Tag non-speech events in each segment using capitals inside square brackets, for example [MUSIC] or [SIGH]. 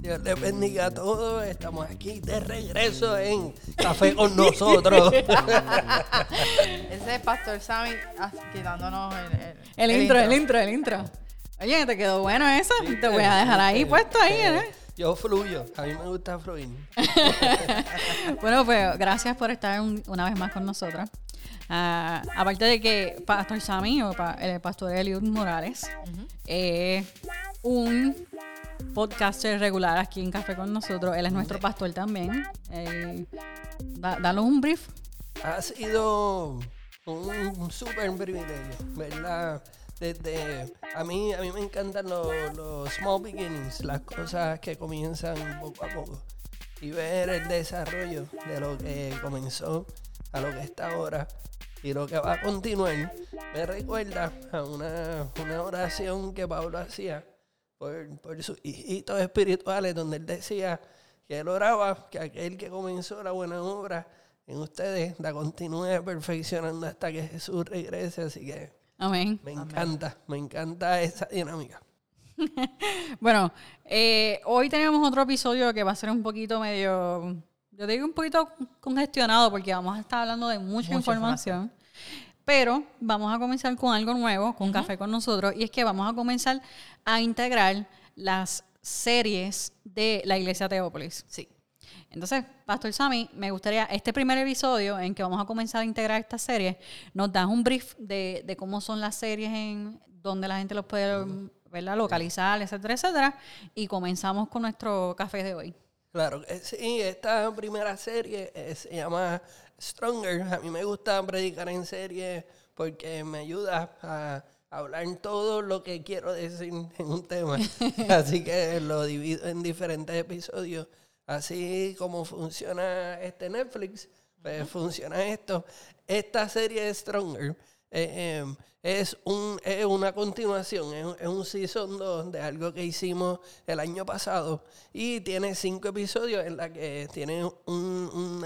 Dios les bendiga a todos. Estamos aquí de regreso en Café con nosotros. [LAUGHS] Ese es Pastor Sammy ah, quitándonos el, el, El intro, el intro, el intro. Oye, te quedó bueno eso. Te voy a dejar ahí puesto ahí, ¿eh? Yo fluyo. A mí me gusta fluir. [LAUGHS] Bueno, pues gracias por estar un- una vez más con nosotros. Ah, aparte de que Pastor Sammy o pa- el pastor Eliud Morales es un podcaster regular aquí en Café con nosotros. Él es nuestro pastor también. Eh, da- danos un brief. Ha sido un, un súper privilegio, ¿verdad? Desde, a mí, a mí me encantan los, los small beginnings, las cosas que comienzan poco a poco. Y ver el desarrollo de lo que comenzó a lo que está ahora y lo que va a continuar, me recuerda a una, una oración que Pablo hacía por, por sus hijitos espirituales, donde él decía que él oraba que aquel que comenzó la buena obra en ustedes la continúe perfeccionando hasta que Jesús regrese. Así que Amén. me encanta, me encanta esa dinámica. [LAUGHS] Bueno, eh, hoy tenemos otro episodio que va a ser un poquito medio, yo digo un poquito congestionado porque vamos a estar hablando de mucha, Mucha información. Pero vamos a comenzar con algo nuevo, con Café con nosotros, y es que vamos a comenzar a integrar las series de la Iglesia Teópolis. Sí. Entonces, Pastor Sammy, me gustaría, este primer episodio en que vamos a comenzar a integrar esta serie, nos das un brief de, de cómo son las series, en donde la gente los puede ¿verdad? localizar, etcétera, etcétera. Y comenzamos con nuestro café de hoy. Claro que sí, esta primera serie eh, se llama Stronger. A mí me gusta predicar en serie porque me ayuda a hablar todo lo que quiero decir en un tema. [LAUGHS] Así que lo divido en diferentes episodios. Así como funciona este Netflix, pues funciona esto. Esta serie de Stronger eh, eh, es, un, es una continuación, es, es un season 2 de algo que hicimos el año pasado y tiene cinco episodios en la que tiene un, un,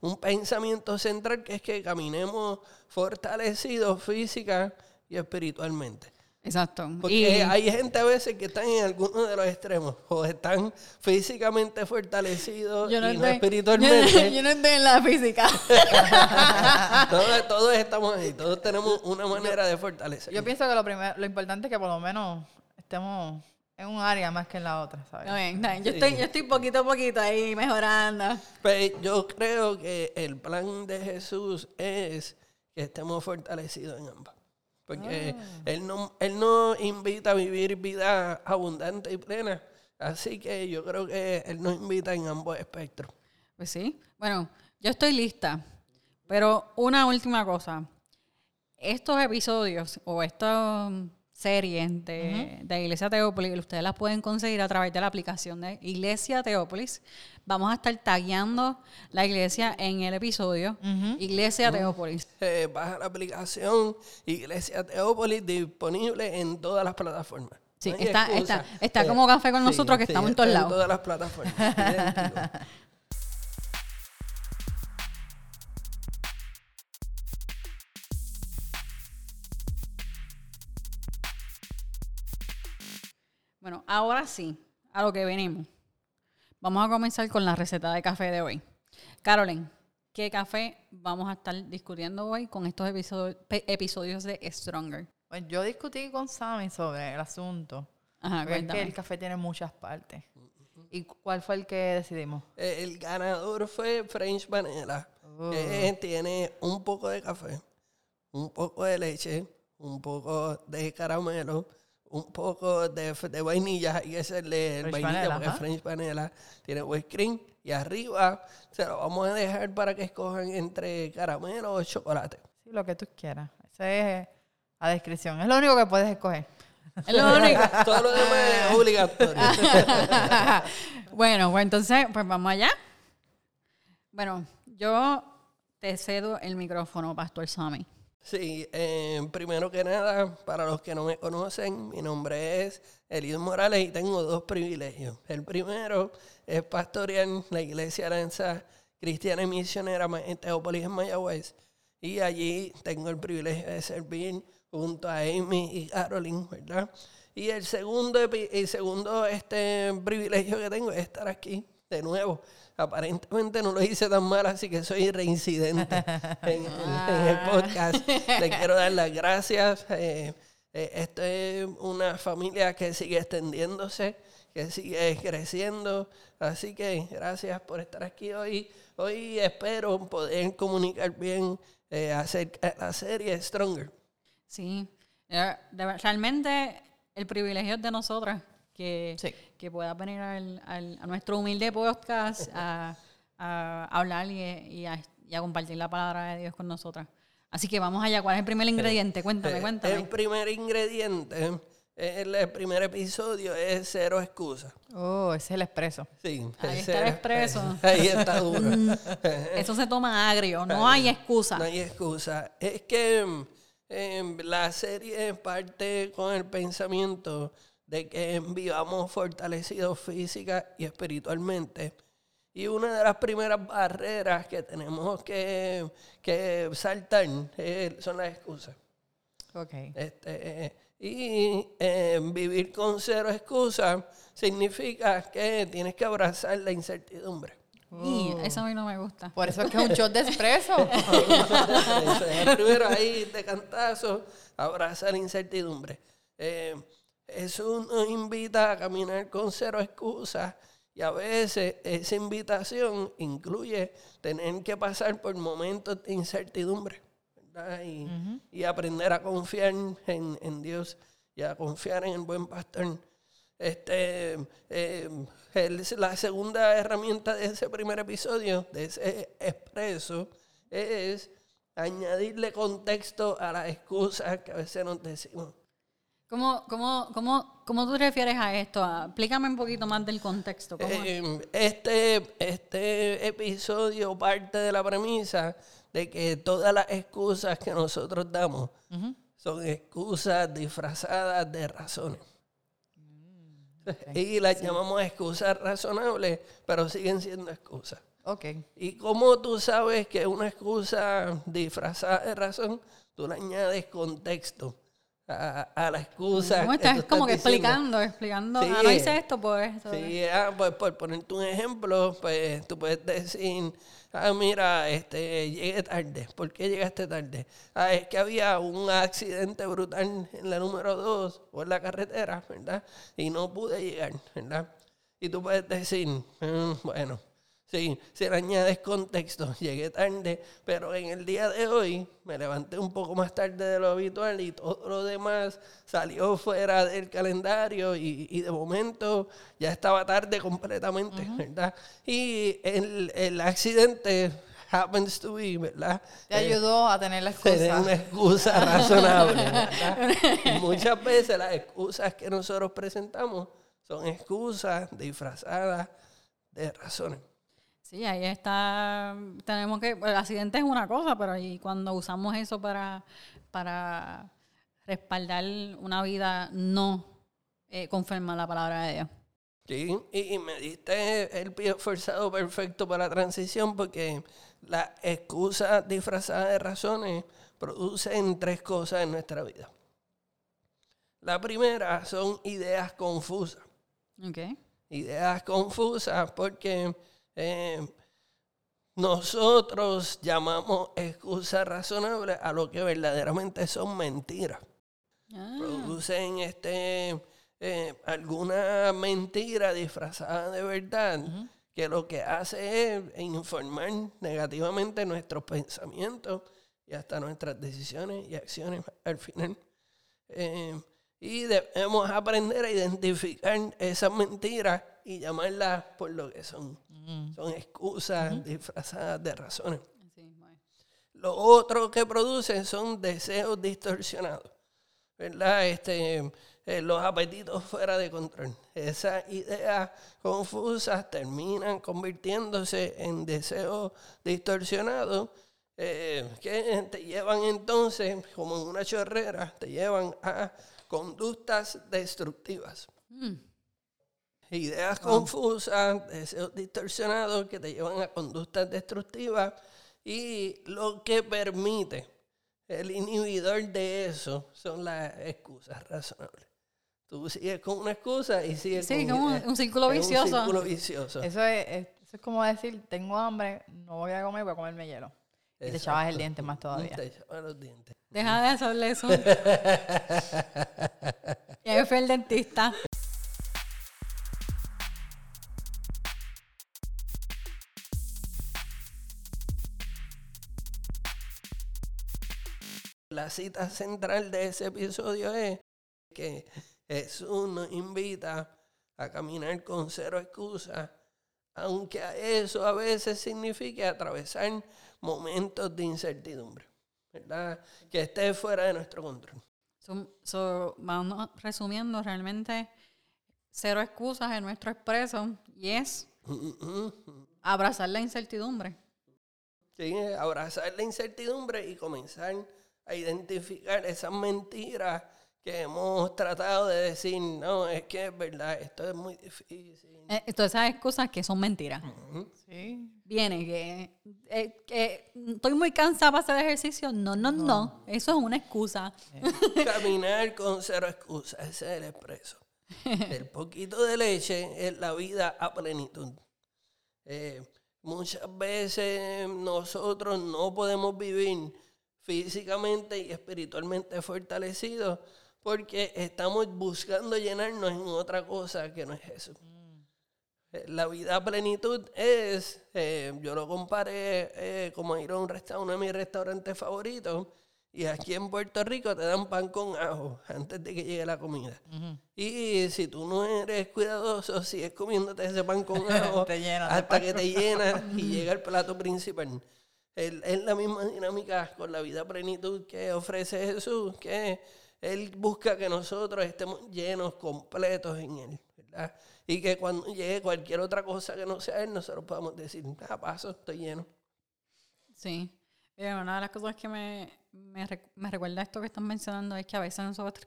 un pensamiento central que es que caminemos fortalecidos física y espiritualmente. Exacto. Porque Y- hay gente a veces que están en alguno de los extremos, o están físicamente fortalecidos y no estoy- espiritualmente. yo- [LAUGHS] yo no estoy en la física. [LAUGHS] todos, todos estamos ahí, todos tenemos una manera de fortalecer. Yo pienso que lo primero, lo importante es que por lo menos estemos en un área más que en la otra, ¿sabes? Está bien. Yo, estoy, yo estoy poquito a poquito ahí mejorando. Pues yo creo que el plan de Jesús es que estemos fortalecidos en ambas. Porque él, no, él no invita a vivir vida abundante y plena. Así que yo creo que Él nos invita en ambos espectros. Pues sí. Bueno, yo estoy lista. Pero una última cosa. Estos episodios o estas series de, de Iglesia Teópolis, ustedes las pueden conseguir a través de la aplicación de Iglesia Teópolis. Vamos a estar tagueando la iglesia en el episodio. Iglesia Teópolis. Eh, baja la aplicación Iglesia Teópolis disponible en todas las plataformas. Sí, No está- está- está como Café con nosotros, que estamos en todos lados. En todas las plataformas. [LAUGHS] Bueno, ahora sí, a lo que venimos. Vamos a comenzar con la receta de café de hoy. Carolyn, ¿qué café vamos a estar discutiendo hoy con estos episodios de Stronger? Pues yo discutí con Sammy sobre el asunto. Ajá, porque es que el café tiene muchas partes. ¿Y cuál fue el que decidimos? Eh, El ganador fue French Vanilla. Oh. que tiene un poco de café, un poco de leche, un poco de caramelo, un poco de, de vainilla. Hay que hacerle el French vainilla porque ajá. French Vanilla tiene whipped cream. Y arriba se lo vamos a dejar para que escojan entre caramelo o chocolate. Sí, lo que tú quieras. Esa es la descripción. Es lo único que puedes escoger. Es lo único. [LAUGHS] Todo lo demás es obligatorio. [LAUGHS] bueno, pues entonces, pues vamos allá. Bueno, yo te cedo el micrófono, Pastor Sammy. Sí, eh, primero que nada, para los que no me conocen, mi nombre es Eliud Morales y tengo dos privilegios. El primero es pastorear la iglesia Aranza Cristiana y Misionera en Teópolis, en Mayagüez. Y allí tengo el privilegio de servir junto a Amy y Caroline, ¿verdad? Y el segundo, el segundo este, privilegio que tengo es estar aquí de nuevo. Aparentemente no lo hice tan mal, así que soy reincidente [LAUGHS] en, en- en el podcast. Le quiero dar las gracias. eh, eh, esto es una familia que sigue extendiéndose, que sigue creciendo. Así que gracias por estar aquí hoy. Hoy espero poder comunicar bien eh, acerca de la serie Stronger. Sí, Eh, realmente el privilegio es de nosotras que, Sí. Que pueda venir al- al- a nuestro humilde podcast a, a hablar y, y a, y a compartir la palabra de Dios con nosotras. Así que vamos allá. ¿Cuál es el primer ingrediente? Cuéntame, Eh, cuéntame. El primer ingrediente, eh, el, el primer episodio es cero excusa. Oh, ese es el expreso. Sí, Ahí está el expreso. [LAUGHS] Ahí está duro. [LAUGHS] Eso se toma agrio, no hay excusa. No hay excusa. Es que em, la serie parte con el pensamiento de que vivamos fortalecidos física y espiritualmente. Y una de las primeras barreras que tenemos que, que saltar eh, son las excusas. Ok. Este, y eh, vivir con cero excusas significa que tienes que abrazar la incertidumbre. Y eso a mí no me gusta. Por eso es que es un shot de expreso. [LAUGHS] Eso es, Primero ahí de cantazo, abraza la incertidumbre. Eh, Jesús nos invita a caminar con cero excusas y a veces esa invitación incluye tener que pasar por momentos de incertidumbre ¿verdad? Y, y aprender a confiar en, en Dios y a confiar en el buen pastor. Este, eh, el- la segunda herramienta de ese primer episodio, de ese expreso, es añadirle contexto a las excusas que a veces nos decimos. ¿Cómo, cómo, cómo, cómo tú te refieres a esto? Explícame un poquito más del contexto. Eh, este, este episodio parte de la premisa de que todas las excusas que nosotros damos son excusas disfrazadas de razones. [LAUGHS] Y las llamamos excusas razonables, pero siguen siendo excusas. Ok. ¿Y cómo tú sabes que una excusa disfrazada de razón, tú le añades contexto a, a la excusa? ¿Cómo que estás? como que diciendo? explicando, explicando. Sí. Ah, no hice esto, pues. esto, Sí, ah, pues por ponerte un ejemplo, pues tú puedes decir, ah, mira, este, llegué tarde. ¿Por qué llegaste tarde? Ah, es que había un accidente brutal en la número 2 o en la carretera, ¿verdad? Y no pude llegar, ¿verdad? Y tú puedes decir, "Mm, bueno, sí, si le añades contexto, [LAUGHS] llegué tarde, pero en el día de hoy me levanté un poco más tarde de lo habitual y todo lo demás salió fuera del calendario y, y de momento ya estaba tarde completamente, ¿verdad? Y el, el accidente happens to be, ¿verdad? Te Eh, ayudó a tener la tener una excusa. excusa razonable. [LAUGHS] ¿verdad? Y muchas veces las excusas que nosotros presentamos son excusas disfrazadas de razones. Sí, ahí está. Tenemos que. El accidente es una cosa, pero ahí cuando usamos eso para, para respaldar una vida no eh, conforme a la palabra de Dios. Sí, y, me diste el pie forzado perfecto para la transición porque las excusas disfrazadas de razones producen tres cosas en nuestra vida. La primera son ideas confusas. ¿Ok? ideas confusas porque eh, nosotros llamamos excusas razonables a lo que verdaderamente son mentiras. Ah, Producen este, eh, alguna mentira disfrazada de verdad que lo que hace es informar negativamente nuestros pensamientos y hasta nuestras decisiones y acciones al final. Eh, y debemos aprender a identificar esas mentiras y llamarlas por lo que son. Son excusas disfrazadas de razones. sí, bueno. Lo otro que producen son deseos distorsionados, ¿verdad? Este, eh, los apetitos fuera de control. Esas ideas confusas terminan convirtiéndose en deseos distorsionados eh, que te llevan entonces, como en una chorrera, te llevan a conductas destructivas. Mm, Ideas confusas, deseos distorsionados que te llevan a conductas destructivas y lo que permite el inhibidor de eso son las excusas razonables. tú sigues con una excusa y sigues Sí, con... eh, un círculo es vicioso. Un círculo vicioso. Eso es, es- eso es como decir, tengo hambre, no voy a comer, voy a comerme hielo. Y te echabas el diente más todavía. Te echaba los dientes. Deja de hacerle eso. y ahí fue el dentista. La cita central de ese episodio es que Jesús nos invita a caminar con cero excusas, aunque eso a veces signifique atravesar momentos de incertidumbre, ¿verdad? Que esté fuera de nuestro control. So, so, vamos resumiendo, realmente cero excusas en nuestro expreso y es abrazar la incertidumbre. Sí, abrazar la incertidumbre y comenzar a identificar esas mentiras que hemos tratado de decir, no, es que es verdad, esto es muy difícil. Eh, todas esas excusas que son mentiras. Sí. Viene que, eh, estoy muy cansada para hacer ejercicio. No, no, no. Eso es una excusa. [LAUGHS] Caminar con cero excusas, ese es el expreso. [LAUGHS] El poquito de leche es la vida a plenitud. Eh, muchas veces nosotros no podemos vivir físicamente y espiritualmente fortalecidos porque estamos buscando llenarnos en otra cosa que no es Jesús. Eh, La vida a plenitud es, eh, yo lo comparé eh, como ir a un restaurante, uno de mis restaurantes favoritos, y aquí en Puerto Rico te dan pan con ajo antes de que llegue la comida. Y si tú no eres cuidadoso, sigues comiéndote ese pan con [LAUGHS] ajo hasta que te llenas [LAUGHS] y llega el plato principal. Es la misma dinámica con la vida a plenitud que ofrece Jesús, que Él busca que nosotros estemos llenos, completos en Él, ¿verdad? Y que cuando llegue cualquier otra cosa que no sea Él, nosotros podamos decir, ah, paso, estoy lleno. Sí. Eh, una de las cosas que me, me, me recuerda esto que están mencionando es que a veces nosotros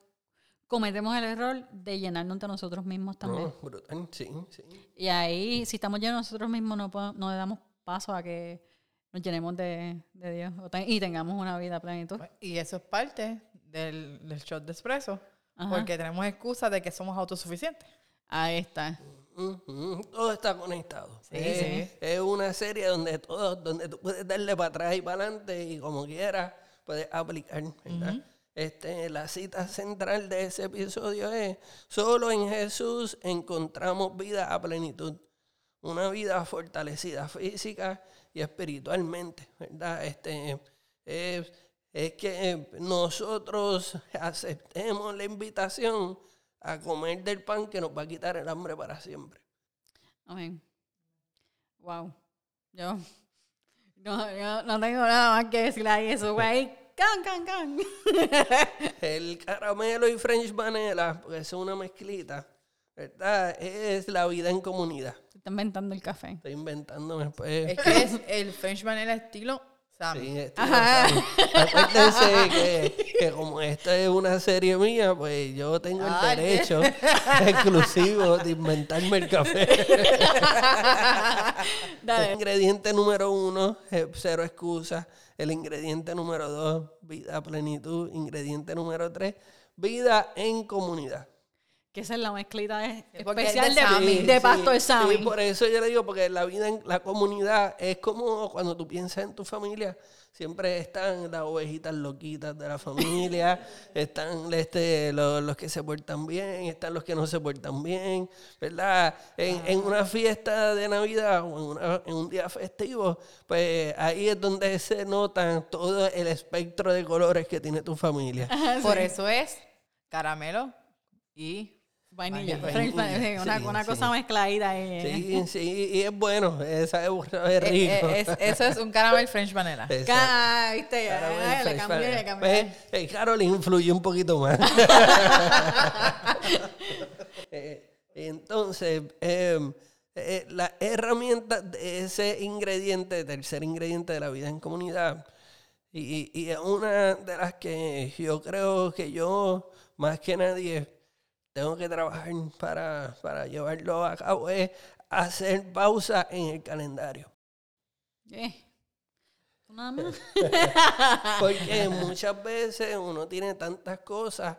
cometemos el error de llenarnos de nosotros mismos también. No, brutal, sí, sí. Y ahí, si estamos llenos de nosotros mismos, no, podemos- no le damos paso a que nos llenemos de, de Dios y tengamos una vida plenitud. Y eso es parte del, del shot de espresso. Ajá. Porque tenemos excusas de que somos autosuficientes. Ahí está. Todo está conectado. Sí, es, sí. es una serie donde todo, donde tú puedes darle para atrás y para adelante y como quieras puedes aplicar, ¿verdad? Este, la cita central de ese episodio es, solo en Jesús encontramos vida a plenitud, una vida fortalecida física y espiritualmente, ¿verdad? Este, es, es que nosotros aceptemos la invitación a comer del pan que nos va a quitar el hambre para siempre. Amén. Wow. Yo no, yo no tengo nada más que decirle ahí. Eso ahí. Can, can, can. [LAUGHS] El caramelo y French vanilla, porque es una mezclita, ¿verdad? Es la vida en comunidad. Se está inventando el café. Estoy inventándome pues. Es que es el French Vanilla estilo Sammy. Sí, estilo Sammy. [LAUGHS] Acuérdense que, que como esta es una serie mía, pues yo tengo el Ay. derecho [LAUGHS] exclusivo de inventarme el café. [LAUGHS] Dale. Ingrediente número uno, eh, cero excusas. El ingrediente número dos, vida a plenitud. Ingrediente número tres, vida en comunidad. Que esa es la mezclita de- es especial de de, Sammy. de Sí, Pastor sí, Sammy. por eso yo le digo, porque la vida en la comunidad es como cuando tú piensas en tu familia, siempre están las ovejitas loquitas de la familia, [LAUGHS] están este, los, los que se portan bien, están los que no se portan bien, ¿verdad? En, en una fiesta de Navidad o en, una- en un día festivo, pues ahí es donde se nota todo el espectro de colores que tiene tu familia. Por eso es caramelo y Vainilla. Vainilla. Sí, una, Sí, una sí. cosa mezcladita ahí. Sí, [LAUGHS] sí, y es bueno, esa es, sabe Eh, rico. eh, es- eso es un caramel French Vanilla. Ca- viste, Caramel le cambié, le cambié. Pues, eh, Carol influye un poquito más. [LAUGHS] [LAUGHS] Eh, entonces, eh, eh, las herramientas de ese ingrediente, tercer ingrediente de la vida en comunidad, y, y es una de las que yo creo que yo, más que nadie, tengo que trabajar para, para llevarlo a cabo, es hacer pausa en el calendario. Eh. [LAUGHS] Porque [LAUGHS] muchas veces uno tiene tantas cosas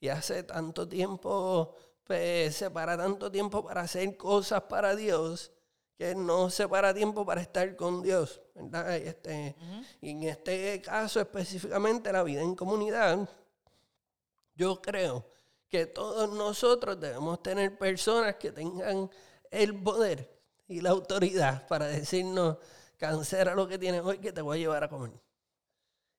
y hace tanto tiempo, pues separa tanto tiempo para hacer cosas para Dios, que no separa tiempo para estar con Dios, ¿verdad? Y Este, Y en este caso específicamente la vida en comunidad, yo creo que todos nosotros debemos tener personas que tengan el poder y la autoridad para decirnos, cancela lo que tienes hoy que te voy a llevar a comer.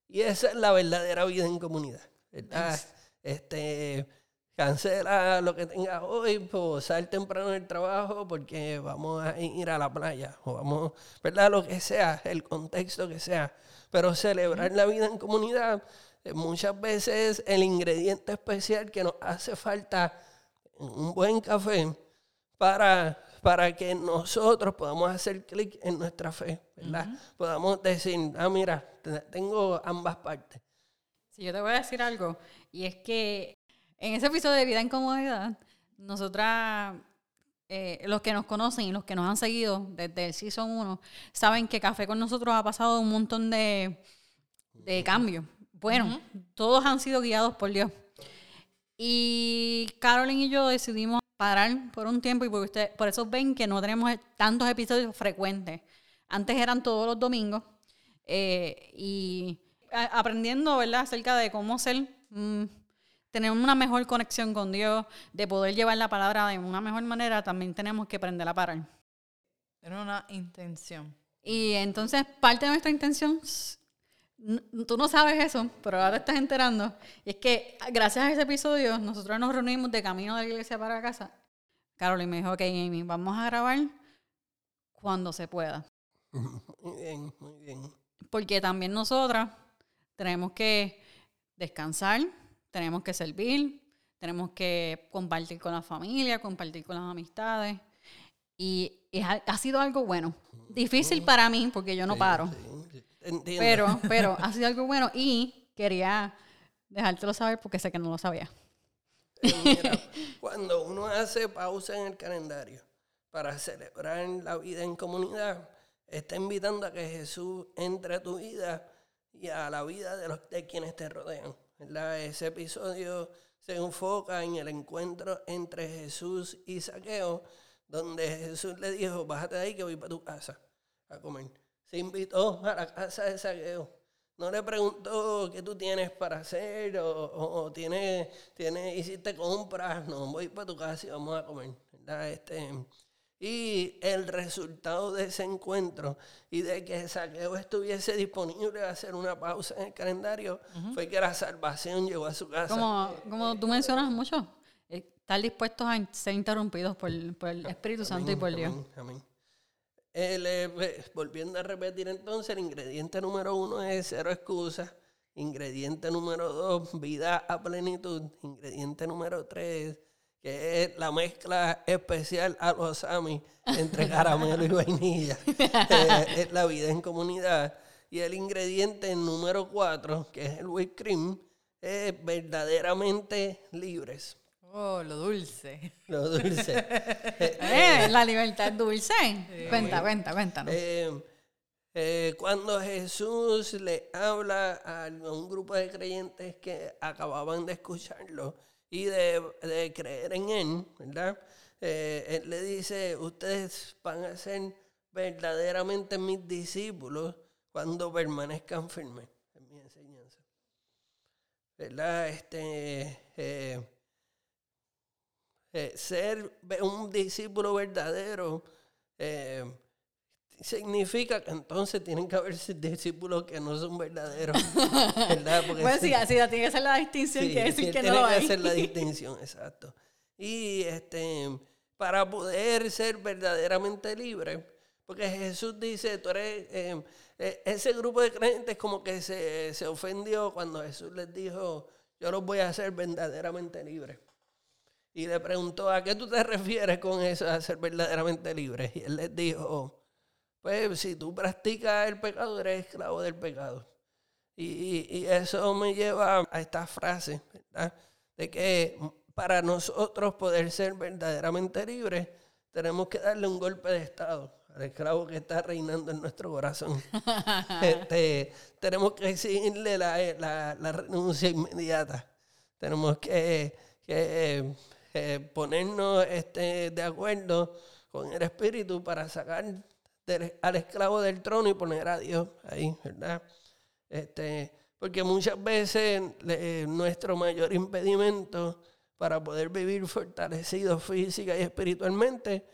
Y esa es la verdadera vida en comunidad. ¿verdad? Este, cancela lo que tengas hoy, pues sal temprano del trabajo porque vamos a ir a la playa o vamos, ¿verdad? Lo que sea, el contexto que sea. Pero celebrar la vida en comunidad muchas veces el ingrediente especial que nos hace falta en un buen café para, para que nosotros podamos hacer clic en nuestra fe, ¿verdad? Podamos decir, ah, mira, te- tengo ambas partes. Sí, yo te voy a decir algo. Y es que en ese episodio de Vida en Comodidad, nosotras, eh, los que nos conocen y los que nos han seguido desde el Season 1, saben que Café con nosotros ha pasado un montón de, de cambios. Bueno, todos han sido guiados por Dios. Y Carolyn y yo decidimos parar por un tiempo y por, usted, por eso ven que no tenemos tantos episodios frecuentes. Antes eran todos los domingos eh, y a- aprendiendo, ¿verdad?, acerca de cómo ser, mm, tener una mejor conexión con Dios, de poder llevar la palabra de una mejor manera, también tenemos que aprender a parar. Era una intención. Y entonces, parte de nuestra intención, tú no sabes eso, pero ahora te estás enterando, y es que gracias a ese episodio, nosotros nos reunimos de camino de la iglesia para casa. Carolyn me dijo, ok, Amy, vamos a grabar cuando se pueda. [LAUGHS] Muy bien, muy bien. Porque también nosotras tenemos que descansar, tenemos que servir, tenemos que compartir con la familia, compartir con las amistades. Y es ha sido algo bueno. Difícil para mí, porque yo no paro. Sí, entiendo. Pero, [LAUGHS] pero ha sido algo bueno y quería dejártelo saber porque sé que no lo sabía. Eh, mira, [LAUGHS] cuando uno hace pausa en el calendario para celebrar la vida en comunidad, está invitando a que Jesús entre a tu vida y a la vida de, los, de quienes te rodean. ¿verdad? Ese episodio se enfoca en el encuentro entre Jesús y Saqueo, donde Jesús le dijo, bájate de ahí que voy para tu casa a comer. Se invitó a la casa de Saqueo. No le preguntó qué tú tienes para hacer o, o- o tienes, tienes, hiciste compras. No, voy para tu casa y vamos a comer. ¿verdad? Este, y el resultado de ese encuentro y de que Saqueo estuviese disponible a hacer una pausa en el calendario fue que la salvación llegó a su casa. Como, como tú mencionas mucho, eh, estar dispuestos a ser interrumpidos por, por el Espíritu Santo y por Dios. Amén, amén. Eh, volviendo a repetir entonces, el ingrediente número uno es cero excusas. Ingrediente número dos, vida a plenitud. Ingrediente número tres, que es la mezcla especial a los Ami entre caramelo y vainilla. [LAUGHS] Es la vida en comunidad. Y el ingrediente número cuatro, que es el whipped cream, es verdaderamente libres. Oh, lo dulce. Lo dulce. [LAUGHS] Eh, la libertad dulce. Cuenta, cuenta, cuéntanos. Eh, eh, cuando Jesús le habla a un grupo de creyentes que acababan de escucharlo y de, de creer en Él, ¿verdad? Eh, él le dice, ustedes van a ser verdaderamente mis discípulos cuando permanezcan firmes en mi enseñanza. ¿Verdad? Este, eh, eh, ser un discípulo verdadero eh, significa que entonces tienen que haber [LAUGHS] discípulos que no son verdaderos. [LAUGHS] ¿verdad? Porque Pues si- sí, así tiene que ser la distinción, Sí, quiere decir que no tiene lo que hay. hacer la [LAUGHS] distinción, exacto. Y este, para poder ser verdaderamente libre, porque Jesús dice, tú eres, eh, ese grupo de creyentes como que se, se ofendió cuando Jesús les dijo, yo los voy a hacer verdaderamente libres. Y le preguntó, ¿a qué tú te [LAUGHS] refieres con eso de ser verdaderamente libre? Y él les dijo, pues si tú practicas el pecado, eres esclavo del pecado. Y, y- y eso me lleva a esta frase, ¿verdad? De que para nosotros poder ser verdaderamente libres, tenemos que darle un golpe de Estado al esclavo que está reinando en nuestro corazón. [LAUGHS] Este, tenemos que exigirle la, la- la renuncia inmediata. tenemos que, que, eh, ponernos este, de acuerdo con el Espíritu para sacar al esclavo del trono y poner a Dios ahí, ¿verdad? Este, porque muchas veces eh, nuestro mayor impedimento para poder vivir fortalecidos física y espiritualmente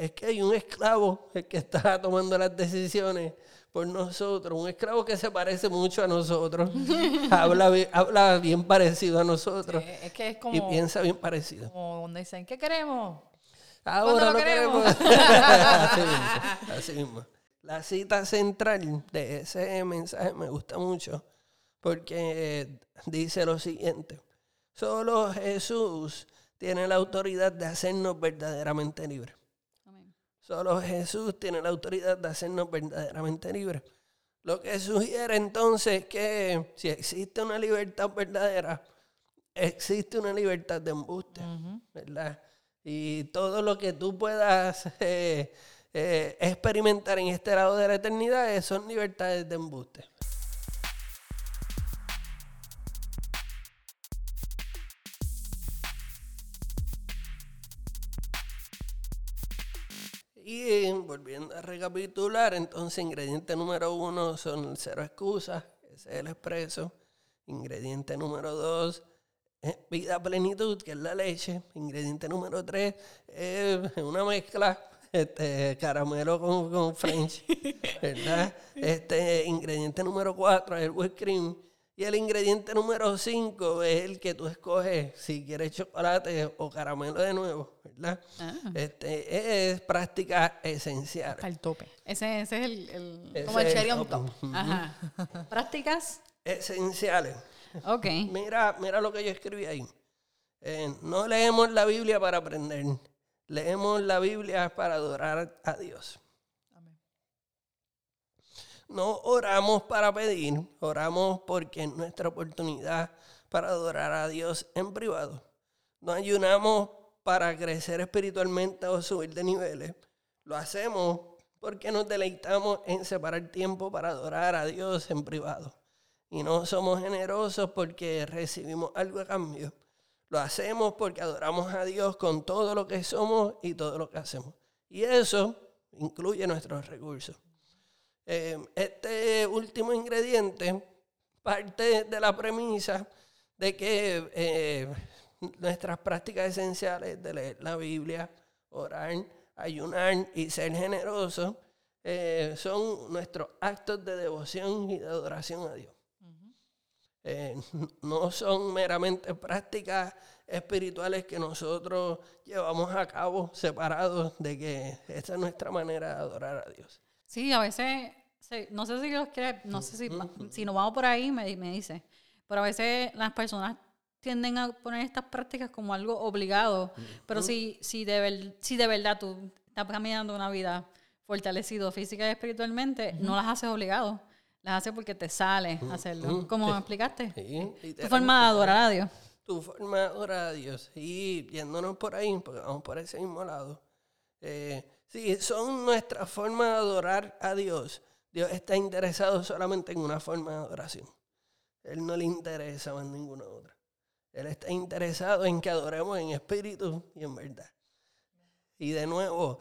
es que hay un esclavo el que está tomando las decisiones por nosotros, un esclavo que se parece mucho a nosotros, [LAUGHS] habla, habla bien parecido a nosotros Eh, es que es y como, piensa bien parecido. como donde dicen, ¿qué queremos? Ahora lo lo queremos? queremos. [LAUGHS] así, mismo, [LAUGHS] así mismo. La cita central de ese mensaje me gusta mucho porque dice lo siguiente. Solo Jesús tiene la autoridad de hacernos verdaderamente libres. Solo Jesús tiene la autoridad de hacernos verdaderamente libres. Lo que sugiere entonces que si existe una libertad verdadera, existe una libertad de embuste, ¿verdad? Y todo lo que tú puedas eh, eh, experimentar en este lado de la eternidad son libertades de embuste. Y eh, volviendo a recapitular, entonces ingrediente número uno son cero excusas, ese es el expreso. Ingrediente número dos, eh, vida plenitud, que es la leche. Ingrediente número tres, es una mezcla, este, caramelo con, con French, [LAUGHS] ¿verdad? Este, ingrediente número cuatro es el whipped cream. Y el ingrediente número cinco es el que tú escoges si quieres chocolate o caramelo de nuevo, ¿verdad? Ah. Este, es práctica esencial. Al tope. Ese, ese es el... el- Ese Como el cherry on top. top. Ajá. ¿Prácticas? Esenciales. Ok. Mira, mira lo que yo escribí ahí. Eh, no leemos la Biblia para aprender. Leemos la Biblia para adorar a Dios. No oramos para pedir, oramos porque es nuestra oportunidad para adorar a Dios en privado. No ayunamos para crecer espiritualmente o subir de niveles. Lo hacemos porque nos deleitamos en separar tiempo para adorar a Dios en privado. Y no somos generosos porque recibimos algo a cambio. Lo hacemos porque adoramos a Dios con todo lo que somos y todo lo que hacemos. Y eso incluye nuestros recursos. Eh, este último ingrediente parte de la premisa de que eh, nuestras prácticas esenciales de leer la Biblia, orar, ayunar y ser generosos eh, son nuestros actos de devoción y de adoración a Dios. Eh, no son meramente prácticas espirituales que nosotros llevamos a cabo separados de que esa es nuestra manera de adorar a Dios. Sí, a veces, no sé si los quiere, no sé si, si nos vamos por ahí, me, me dice, pero a veces las personas tienden a poner estas prácticas como algo obligado, pero si, si, de ver- si de verdad tú estás caminando una vida fortalecido física y espiritualmente, no las haces obligado, las haces porque te sale hacerlo, como explicaste. Sí, Tu forma de adorar a Dios. tu forma de adorar a Dios. Y yéndonos por ahí, porque vamos por ese mismo lado. Eh, sí, son nuestras formas de adorar a Dios. Dios está interesado solamente en una forma de adoración. Él no le interesa más ninguna otra. Él está interesado en que adoremos en espíritu y en verdad. Y de nuevo,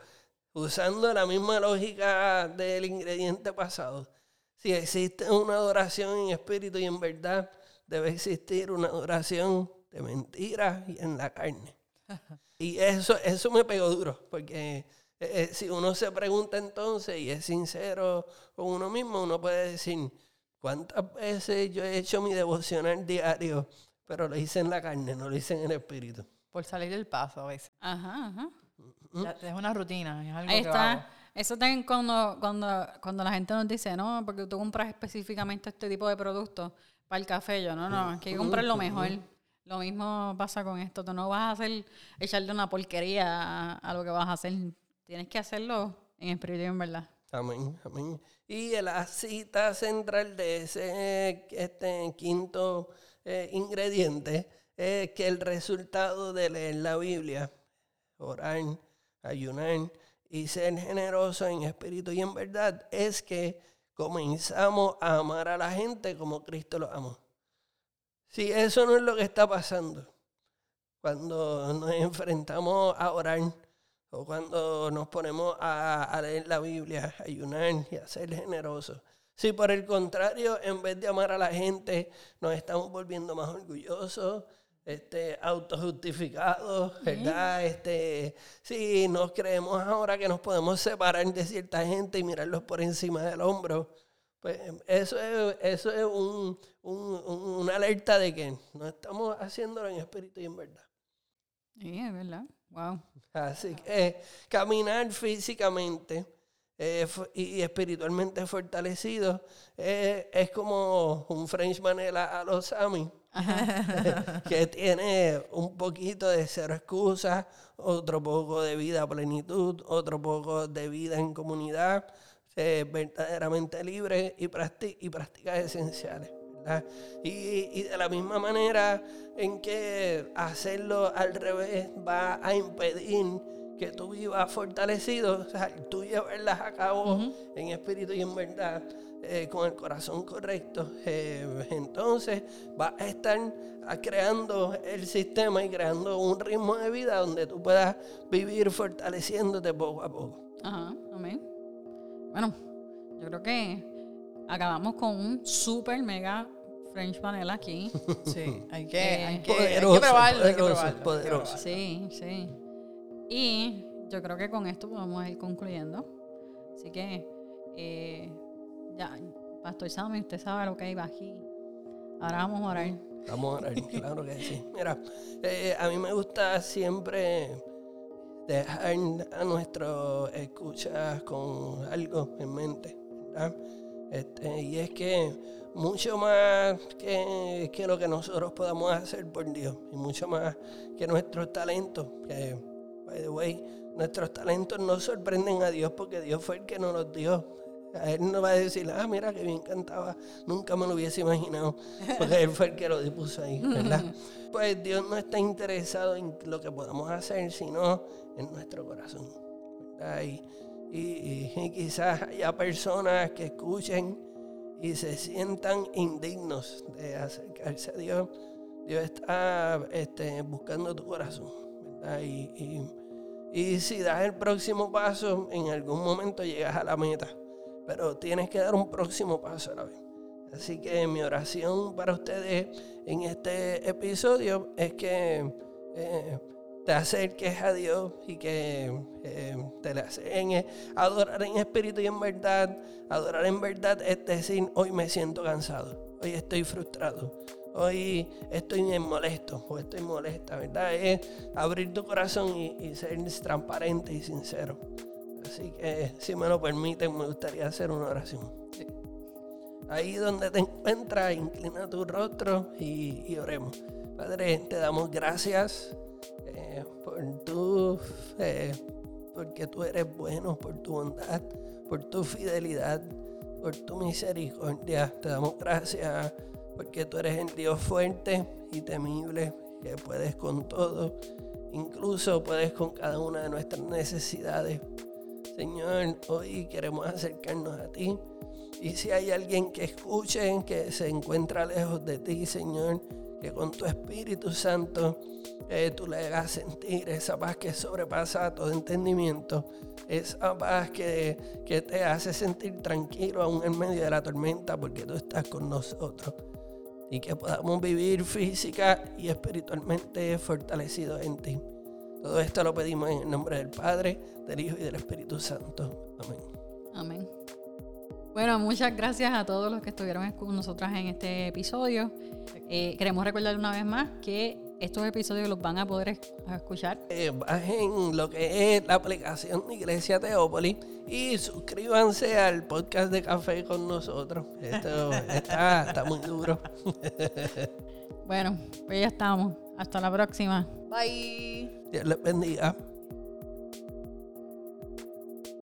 usando la misma lógica del ingrediente pasado, si existe una adoración en espíritu y en verdad, debe existir una adoración de mentira y en la carne. [LAUGHS] Y eso, eso me pegó duro, porque eh, eh, si uno se pregunta entonces y es sincero con uno mismo, uno puede decir, ¿cuántas veces yo he hecho mi devocional diario, pero lo hice en la carne, no lo hice en el espíritu? Por salir del paso a veces. Ajá, ajá. Ya, Es una rutina, es algo Ahí que hago. está. Eso también cuando, cuando, cuando la gente nos dice, no, porque tú compras específicamente este tipo de productos para el café. Yo, no, no, es que hay que comprar lo mejor. Lo mismo pasa con esto. Tú no vas a hacer, echarle una porquería a, a lo que vas a hacer. Tienes que hacerlo en espíritu y en verdad. Amén, amén. Y la cita central de ese este quinto eh, ingrediente es que el resultado de leer la Biblia, orar, ayunar y ser generoso en espíritu y en verdad es que comenzamos a amar a la gente como Cristo lo amó. Si eso no es lo que está pasando, cuando nos enfrentamos a orar o cuando nos ponemos a, a leer la Biblia, a ayunar y a ser generosos. Si por el contrario, en vez de amar a la gente, nos estamos volviendo más orgullosos, este, autojustificados, ¿verdad? Este, sí, nos creemos ahora que nos podemos separar de cierta gente y mirarlos por encima del hombro. Pues eso es, eso es un, un- un- una alerta de que no estamos haciéndolo en espíritu y en verdad. Sí, es verdad. Wow. Así que caminar físicamente eh, y espiritualmente fortalecido eh, es como un French Manela a los Sami, [LAUGHS] que tiene un poquito de cero excusas, otro poco de vida a plenitud, otro poco de vida en comunidad, eh, verdaderamente libre y prácticas esenciales. ¿Verdad? Y, y de la misma manera en que hacerlo al revés va a impedir que tú vivas fortalecido, o sea, tú llevarlas a cabo en espíritu y en verdad, eh, con el corazón correcto, eh, entonces vas a estar creando el sistema y creando un ritmo de vida donde tú puedas vivir fortaleciéndote poco a poco. Ajá, amén. Bueno, yo creo que acabamos con un super mega French Vanilla aquí. [LAUGHS] Sí, hay que, Eh, hay que, hay que Poderoso, probarlo, hay que poderoso, probarlo, hay que poderoso. probarlo. Sí, sí. Y yo creo que con esto podemos ir concluyendo. Así que, eh, ya, Pastor Sammy, usted sabe lo que iba aquí. Ahora vamos a orar. Vamos a orar, [LAUGHS] claro que sí. Mira, eh, a mí me gusta siempre dejar a nuestros escuchas con algo en mente, ¿verdad? Este, y es que mucho más que, que lo que nosotros podamos hacer por Dios, y mucho más que nuestros talentos, que, by the way, nuestros talentos no sorprenden a Dios porque Dios fue el que nos los dio. A él no va a decir, ah, mira que bien cantaba, nunca me lo hubiese imaginado, porque él fue el que lo dispuso ahí, ¿verdad? [LAUGHS] Pues Dios no está interesado en lo que podamos hacer, sino en nuestro corazón, ¿verdad? Y, y- quizás haya personas que escuchen y se sientan indignos de acercarse a Dios. Dios está este, buscando tu corazón, y- y si das el próximo paso, en algún momento llegas a la meta, pero tienes que dar un próximo paso a la vez. Así que mi oración para ustedes en este episodio es que eh, te acerques a Dios y que eh, te le enseñes adorar en espíritu y en verdad. Adorar en verdad es decir, hoy me siento cansado, hoy estoy frustrado, hoy estoy molesto o estoy molesta, ¿verdad? Es abrir tu corazón y, y ser transparente y sincero. Así que, si me lo permiten, me gustaría hacer una oración. Ahí donde te encuentras, inclina tu rostro y, y oremos. Padre, te damos gracias eh, por tu fe, porque tú eres bueno, por tu bondad, por tu fidelidad, por tu misericordia. Te damos gracias porque tú eres el Dios fuerte y temible, que puedes con todo, incluso puedes con cada una de nuestras necesidades. Señor, hoy queremos acercarnos a ti. Y si hay alguien que escuche, que se encuentra lejos de ti, Señor, que con tu Espíritu Santo eh, tú le hagas sentir esa paz que sobrepasa todo entendimiento, esa paz que, que te hace sentir tranquilo aún en medio de la tormenta porque tú estás con nosotros. Y que podamos vivir física y espiritualmente fortalecidos en ti. Todo esto lo pedimos en el nombre del Padre, del Hijo y del Espíritu Santo. Amén. Amén. Bueno, muchas gracias a todos los que estuvieron con nosotras en este episodio. Eh, queremos recordar una vez más que estos episodios los van a poder escuchar. Eh, bajen lo que es la aplicación de Iglesia Teópolis y suscríbanse al podcast de Café con nosotros. Esto está, está muy duro. [LAUGHS] Bueno, pues ya estamos. Hasta la próxima. Bye. Dios les bendiga.